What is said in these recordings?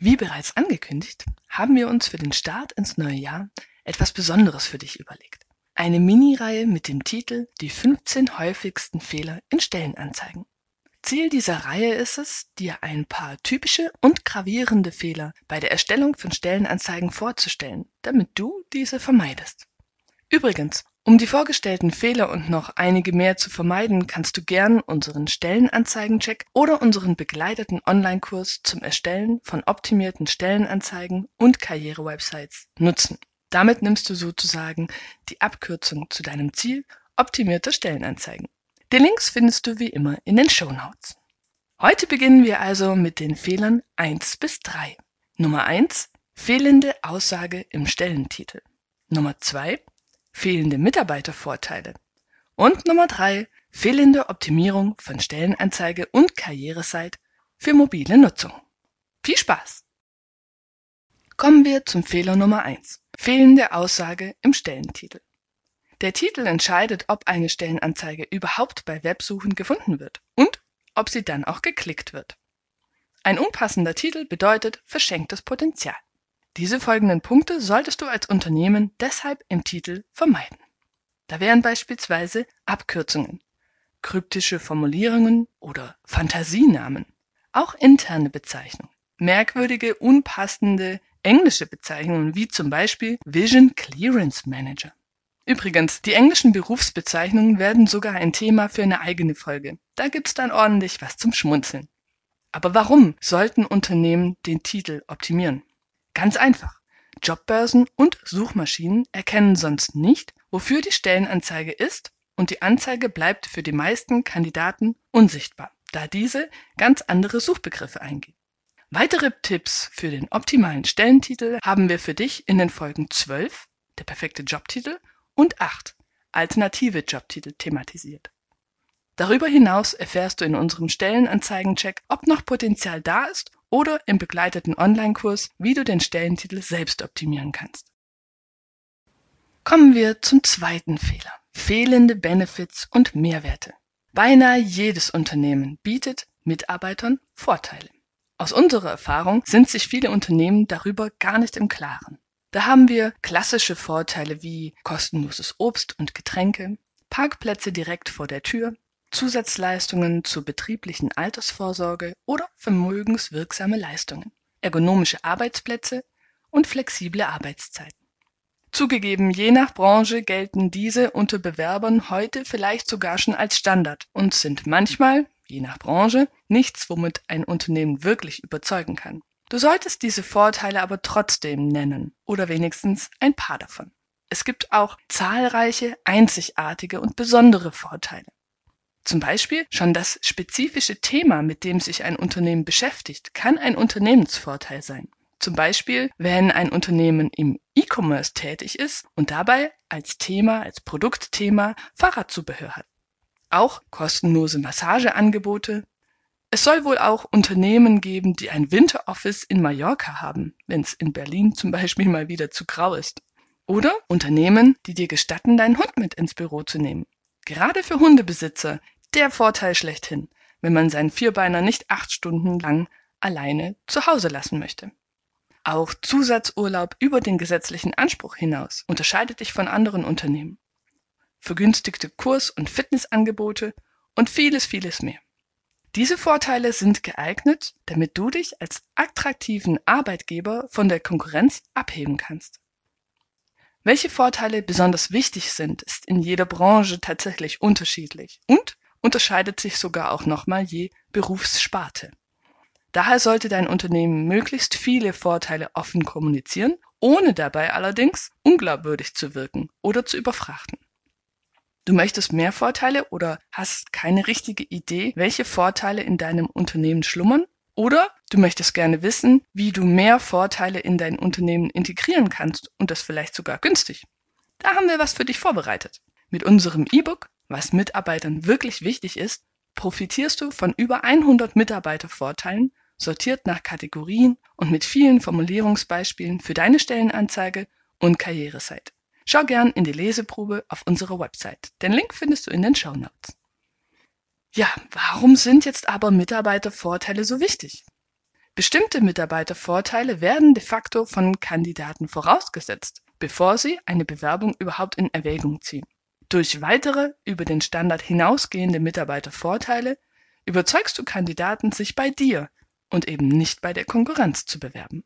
Wie bereits angekündigt, haben wir uns für den Start ins neue Jahr etwas Besonderes für dich überlegt. Eine Mini-Reihe mit dem Titel Die 15 häufigsten Fehler in Stellenanzeigen. Ziel dieser Reihe ist es, dir ein paar typische und gravierende Fehler bei der Erstellung von Stellenanzeigen vorzustellen, damit du diese vermeidest. Übrigens, um die vorgestellten Fehler und noch einige mehr zu vermeiden, kannst du gern unseren Stellenanzeigencheck oder unseren begleiteten Online-Kurs zum Erstellen von optimierten Stellenanzeigen und Karrierewebsites nutzen. Damit nimmst du sozusagen die Abkürzung zu deinem Ziel optimierter Stellenanzeigen. Die Links findest du wie immer in den Show Notes. Heute beginnen wir also mit den Fehlern 1 bis 3. Nummer 1. Fehlende Aussage im Stellentitel. Nummer 2 fehlende Mitarbeitervorteile. Und Nummer drei, fehlende Optimierung von Stellenanzeige und Karrieresite für mobile Nutzung. Viel Spaß! Kommen wir zum Fehler Nummer eins: Fehlende Aussage im Stellentitel. Der Titel entscheidet, ob eine Stellenanzeige überhaupt bei Websuchen gefunden wird und ob sie dann auch geklickt wird. Ein unpassender Titel bedeutet verschenktes Potenzial. Diese folgenden Punkte solltest du als Unternehmen deshalb im Titel vermeiden. Da wären beispielsweise Abkürzungen, kryptische Formulierungen oder Fantasienamen, auch interne Bezeichnungen, merkwürdige, unpassende englische Bezeichnungen wie zum Beispiel Vision Clearance Manager. Übrigens, die englischen Berufsbezeichnungen werden sogar ein Thema für eine eigene Folge. Da gibt's dann ordentlich was zum Schmunzeln. Aber warum sollten Unternehmen den Titel optimieren? Ganz einfach. Jobbörsen und Suchmaschinen erkennen sonst nicht, wofür die Stellenanzeige ist und die Anzeige bleibt für die meisten Kandidaten unsichtbar, da diese ganz andere Suchbegriffe eingeben. Weitere Tipps für den optimalen Stellentitel haben wir für dich in den Folgen 12, der perfekte Jobtitel, und 8, alternative Jobtitel thematisiert. Darüber hinaus erfährst du in unserem Stellenanzeigencheck, ob noch Potenzial da ist oder im begleiteten Online-Kurs, wie du den Stellentitel selbst optimieren kannst. Kommen wir zum zweiten Fehler. Fehlende Benefits und Mehrwerte. Beinahe jedes Unternehmen bietet Mitarbeitern Vorteile. Aus unserer Erfahrung sind sich viele Unternehmen darüber gar nicht im Klaren. Da haben wir klassische Vorteile wie kostenloses Obst und Getränke, Parkplätze direkt vor der Tür, Zusatzleistungen zur betrieblichen Altersvorsorge oder vermögenswirksame Leistungen, ergonomische Arbeitsplätze und flexible Arbeitszeiten. Zugegeben, je nach Branche gelten diese unter Bewerbern heute vielleicht sogar schon als Standard und sind manchmal, je nach Branche, nichts, womit ein Unternehmen wirklich überzeugen kann. Du solltest diese Vorteile aber trotzdem nennen oder wenigstens ein paar davon. Es gibt auch zahlreiche einzigartige und besondere Vorteile. Zum Beispiel schon das spezifische Thema, mit dem sich ein Unternehmen beschäftigt, kann ein Unternehmensvorteil sein. Zum Beispiel, wenn ein Unternehmen im E-Commerce tätig ist und dabei als Thema, als Produktthema Fahrradzubehör hat. Auch kostenlose Massageangebote. Es soll wohl auch Unternehmen geben, die ein Winteroffice in Mallorca haben, wenn es in Berlin zum Beispiel mal wieder zu grau ist. Oder Unternehmen, die dir gestatten, deinen Hund mit ins Büro zu nehmen. Gerade für Hundebesitzer der Vorteil schlechthin, wenn man seinen Vierbeiner nicht acht Stunden lang alleine zu Hause lassen möchte. Auch Zusatzurlaub über den gesetzlichen Anspruch hinaus unterscheidet dich von anderen Unternehmen. Vergünstigte Kurs- und Fitnessangebote und vieles, vieles mehr. Diese Vorteile sind geeignet, damit du dich als attraktiven Arbeitgeber von der Konkurrenz abheben kannst. Welche Vorteile besonders wichtig sind, ist in jeder Branche tatsächlich unterschiedlich und unterscheidet sich sogar auch nochmal je Berufssparte. Daher sollte dein Unternehmen möglichst viele Vorteile offen kommunizieren, ohne dabei allerdings unglaubwürdig zu wirken oder zu überfrachten. Du möchtest mehr Vorteile oder hast keine richtige Idee, welche Vorteile in deinem Unternehmen schlummern? Oder du möchtest gerne wissen, wie du mehr Vorteile in dein Unternehmen integrieren kannst und das vielleicht sogar günstig. Da haben wir was für dich vorbereitet. Mit unserem E-Book, was Mitarbeitern wirklich wichtig ist, profitierst du von über 100 Mitarbeitervorteilen, sortiert nach Kategorien und mit vielen Formulierungsbeispielen für deine Stellenanzeige und Karriereseite. Schau gern in die Leseprobe auf unserer Website. Den Link findest du in den Show Notes. Ja, warum sind jetzt aber Mitarbeitervorteile so wichtig? Bestimmte Mitarbeitervorteile werden de facto von Kandidaten vorausgesetzt, bevor sie eine Bewerbung überhaupt in Erwägung ziehen. Durch weitere über den Standard hinausgehende Mitarbeitervorteile überzeugst du Kandidaten, sich bei dir und eben nicht bei der Konkurrenz zu bewerben.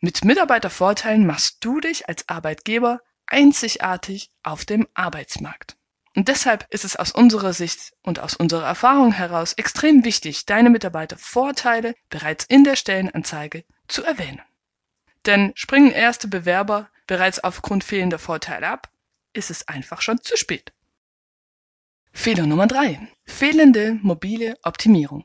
Mit Mitarbeitervorteilen machst du dich als Arbeitgeber einzigartig auf dem Arbeitsmarkt. Und deshalb ist es aus unserer Sicht und aus unserer Erfahrung heraus extrem wichtig, deine Mitarbeitervorteile bereits in der Stellenanzeige zu erwähnen. Denn springen erste Bewerber bereits aufgrund fehlender Vorteile ab, ist es einfach schon zu spät. Fehler Nummer drei: Fehlende mobile Optimierung.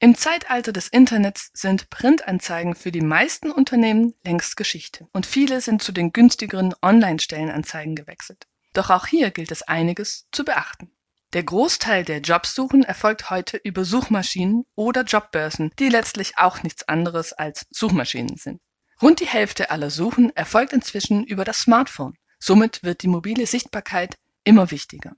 Im Zeitalter des Internets sind Printanzeigen für die meisten Unternehmen längst Geschichte und viele sind zu den günstigeren Online-Stellenanzeigen gewechselt. Doch auch hier gilt es einiges zu beachten. Der Großteil der Jobsuchen erfolgt heute über Suchmaschinen oder Jobbörsen, die letztlich auch nichts anderes als Suchmaschinen sind. Rund die Hälfte aller Suchen erfolgt inzwischen über das Smartphone. Somit wird die mobile Sichtbarkeit immer wichtiger.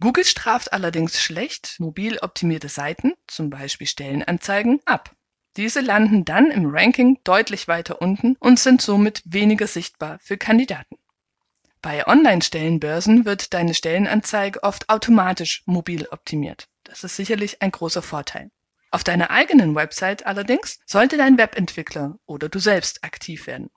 Google straft allerdings schlecht mobil optimierte Seiten, zum Beispiel Stellenanzeigen, ab. Diese landen dann im Ranking deutlich weiter unten und sind somit weniger sichtbar für Kandidaten. Bei Online-Stellenbörsen wird deine Stellenanzeige oft automatisch mobil optimiert. Das ist sicherlich ein großer Vorteil. Auf deiner eigenen Website allerdings sollte dein Webentwickler oder du selbst aktiv werden.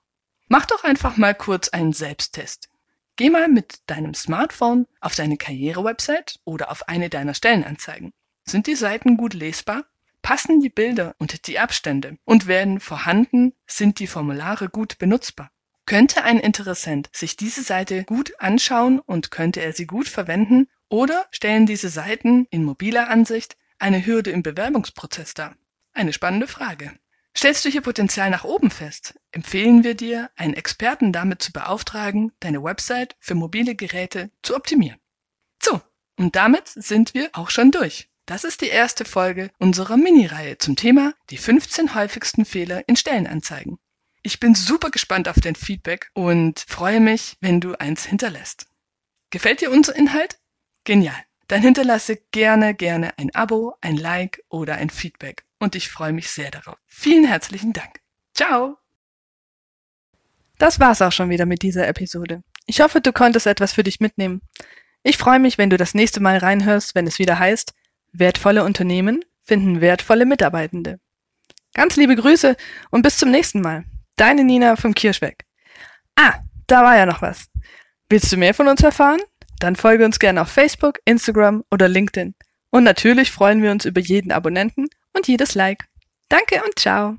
Mach doch einfach mal kurz einen Selbsttest. Geh mal mit deinem Smartphone auf deine Karriere-Website oder auf eine deiner Stellenanzeigen. Sind die Seiten gut lesbar? Passen die Bilder und die Abstände? Und werden vorhanden, sind die Formulare gut benutzbar? Könnte ein Interessent sich diese Seite gut anschauen und könnte er sie gut verwenden oder stellen diese Seiten in mobiler Ansicht eine Hürde im Bewerbungsprozess dar? Eine spannende Frage. Stellst du hier Potenzial nach oben fest, empfehlen wir dir, einen Experten damit zu beauftragen, deine Website für mobile Geräte zu optimieren. So, und damit sind wir auch schon durch. Das ist die erste Folge unserer Mini-Reihe zum Thema die 15 häufigsten Fehler in Stellenanzeigen. Ich bin super gespannt auf dein Feedback und freue mich, wenn du eins hinterlässt. Gefällt dir unser Inhalt? Genial. Dann hinterlasse gerne, gerne ein Abo, ein Like oder ein Feedback. Und ich freue mich sehr darauf. Vielen herzlichen Dank. Ciao. Das war's auch schon wieder mit dieser Episode. Ich hoffe, du konntest etwas für dich mitnehmen. Ich freue mich, wenn du das nächste Mal reinhörst, wenn es wieder heißt, wertvolle Unternehmen finden wertvolle Mitarbeitende. Ganz liebe Grüße und bis zum nächsten Mal. Deine Nina vom Kirschweg. Ah, da war ja noch was. Willst du mehr von uns erfahren? Dann folge uns gerne auf Facebook, Instagram oder LinkedIn. Und natürlich freuen wir uns über jeden Abonnenten und jedes Like. Danke und ciao.